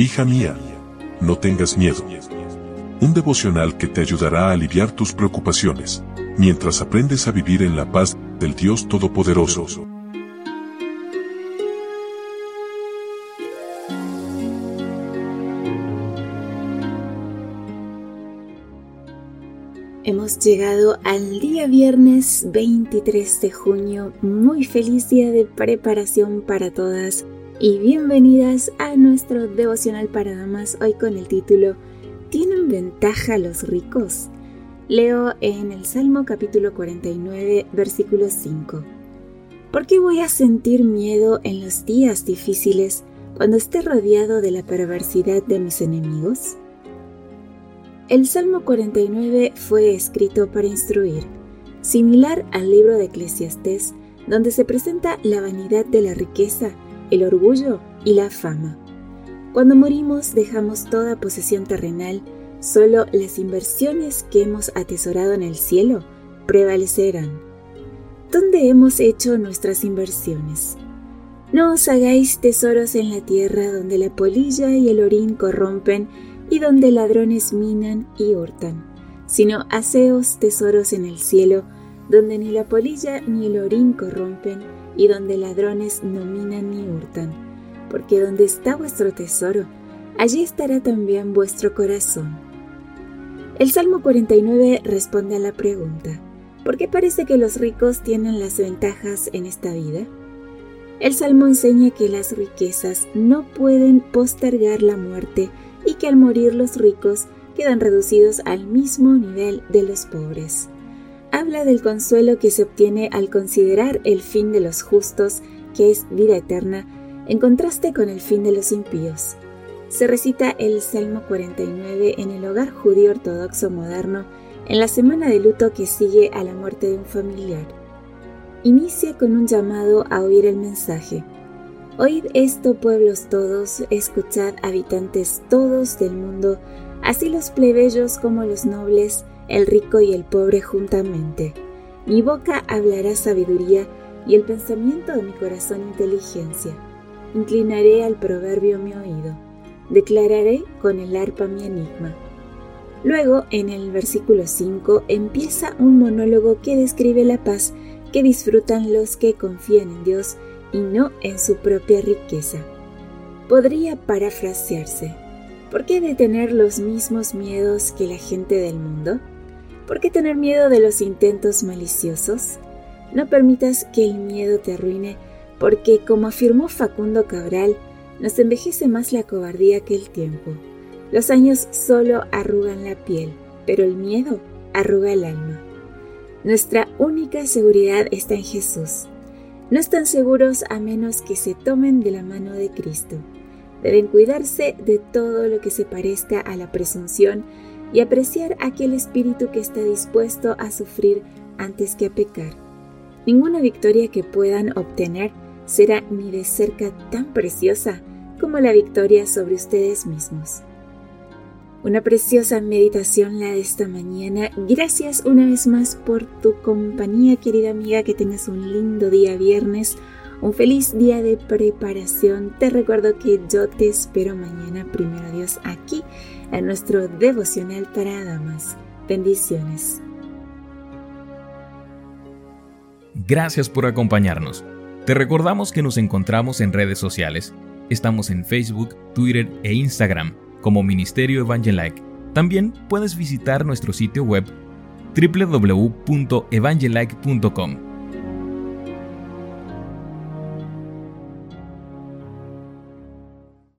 Hija mía, no tengas miedo. Un devocional que te ayudará a aliviar tus preocupaciones, mientras aprendes a vivir en la paz del Dios Todopoderoso. Hemos llegado al día viernes 23 de junio. Muy feliz día de preparación para todas y bienvenidas a nuestro devocional para damas hoy con el título ¿Tienen ventaja los ricos? Leo en el Salmo capítulo 49 versículo 5. ¿Por qué voy a sentir miedo en los días difíciles cuando esté rodeado de la perversidad de mis enemigos? El Salmo 49 fue escrito para instruir, similar al libro de Eclesiastés, donde se presenta la vanidad de la riqueza el orgullo y la fama. Cuando morimos dejamos toda posesión terrenal, solo las inversiones que hemos atesorado en el cielo prevalecerán. ¿Dónde hemos hecho nuestras inversiones? No os hagáis tesoros en la tierra donde la polilla y el orín corrompen y donde ladrones minan y hurtan, sino haceos tesoros en el cielo donde ni la polilla ni el orín corrompen y donde ladrones no minan ni hurtan, porque donde está vuestro tesoro, allí estará también vuestro corazón. El Salmo 49 responde a la pregunta, ¿por qué parece que los ricos tienen las ventajas en esta vida? El Salmo enseña que las riquezas no pueden postergar la muerte y que al morir los ricos quedan reducidos al mismo nivel de los pobres habla del consuelo que se obtiene al considerar el fin de los justos, que es vida eterna, en contraste con el fin de los impíos. Se recita el Salmo 49 en el hogar judío ortodoxo moderno en la semana de luto que sigue a la muerte de un familiar. Inicia con un llamado a oír el mensaje. Oíd esto, pueblos todos, escuchad, habitantes todos del mundo, así los plebeyos como los nobles, el rico y el pobre juntamente. Mi boca hablará sabiduría y el pensamiento de mi corazón inteligencia. Inclinaré al proverbio mi oído. Declararé con el arpa mi enigma. Luego, en el versículo 5, empieza un monólogo que describe la paz que disfrutan los que confían en Dios y no en su propia riqueza. Podría parafrasearse. ¿Por qué de tener los mismos miedos que la gente del mundo? ¿Por qué tener miedo de los intentos maliciosos? No permitas que el miedo te arruine, porque, como afirmó Facundo Cabral, nos envejece más la cobardía que el tiempo. Los años solo arrugan la piel, pero el miedo arruga el alma. Nuestra única seguridad está en Jesús. No están seguros a menos que se tomen de la mano de Cristo. Deben cuidarse de todo lo que se parezca a la presunción y apreciar aquel espíritu que está dispuesto a sufrir antes que a pecar. Ninguna victoria que puedan obtener será ni de cerca tan preciosa como la victoria sobre ustedes mismos. Una preciosa meditación la de esta mañana. Gracias una vez más por tu compañía, querida amiga. Que tengas un lindo día viernes, un feliz día de preparación. Te recuerdo que yo te espero mañana, primero Dios, aquí a nuestro devocional para damas. Bendiciones. Gracias por acompañarnos. Te recordamos que nos encontramos en redes sociales. Estamos en Facebook, Twitter e Instagram como Ministerio Evangelike. También puedes visitar nuestro sitio web www.evangelike.com